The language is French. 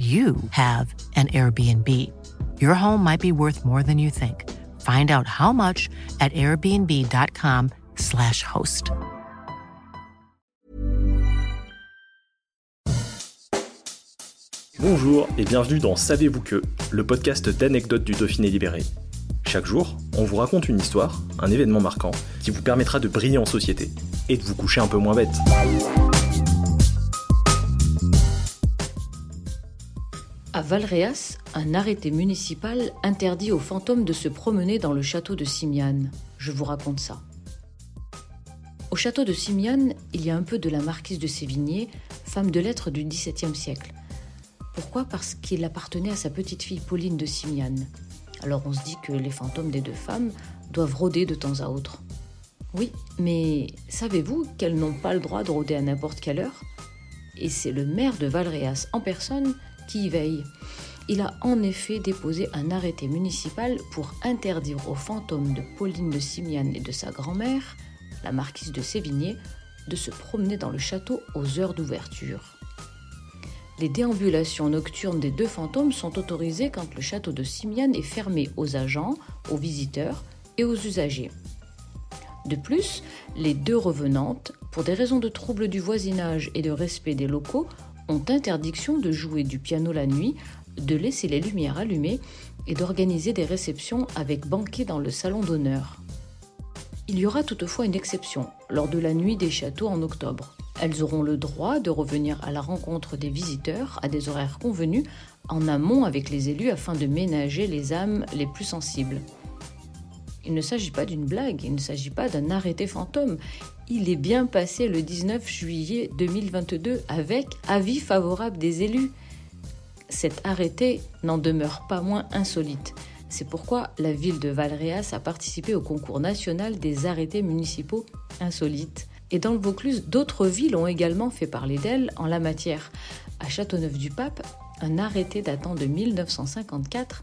you have an Airbnb. Your home might be worth more than you think. Find out how much at airbnb.com/slash host. Bonjour et bienvenue dans Savez-vous que, le podcast d'anecdotes du Dauphiné libéré. Chaque jour, on vous raconte une histoire, un événement marquant, qui vous permettra de briller en société et de vous coucher un peu moins bête. À Valréas, un arrêté municipal interdit aux fantômes de se promener dans le château de Simiane. Je vous raconte ça. Au château de Simiane, il y a un peu de la marquise de Sévigné, femme de lettres du XVIIe siècle. Pourquoi? Parce qu'il appartenait à sa petite fille Pauline de Simiane. Alors on se dit que les fantômes des deux femmes doivent rôder de temps à autre. Oui, mais savez-vous qu'elles n'ont pas le droit de rôder à n'importe quelle heure? Et c'est le maire de Valréas en personne Il a en effet déposé un arrêté municipal pour interdire aux fantômes de Pauline de Simiane et de sa grand-mère, la marquise de Sévigné, de se promener dans le château aux heures d'ouverture. Les déambulations nocturnes des deux fantômes sont autorisées quand le château de Simiane est fermé aux agents, aux visiteurs et aux usagers. De plus, les deux revenantes, pour des raisons de trouble du voisinage et de respect des locaux, ont interdiction de jouer du piano la nuit, de laisser les lumières allumées et d'organiser des réceptions avec banquet dans le salon d'honneur. Il y aura toutefois une exception lors de la nuit des châteaux en octobre. Elles auront le droit de revenir à la rencontre des visiteurs à des horaires convenus en amont avec les élus afin de ménager les âmes les plus sensibles. Il ne s'agit pas d'une blague, il ne s'agit pas d'un arrêté fantôme. Il est bien passé le 19 juillet 2022 avec avis favorable des élus. Cet arrêté n'en demeure pas moins insolite. C'est pourquoi la ville de Valréas a participé au concours national des arrêtés municipaux insolites. Et dans le Vaucluse, d'autres villes ont également fait parler d'elles en la matière. À Châteauneuf-du-Pape, un arrêté datant de 1954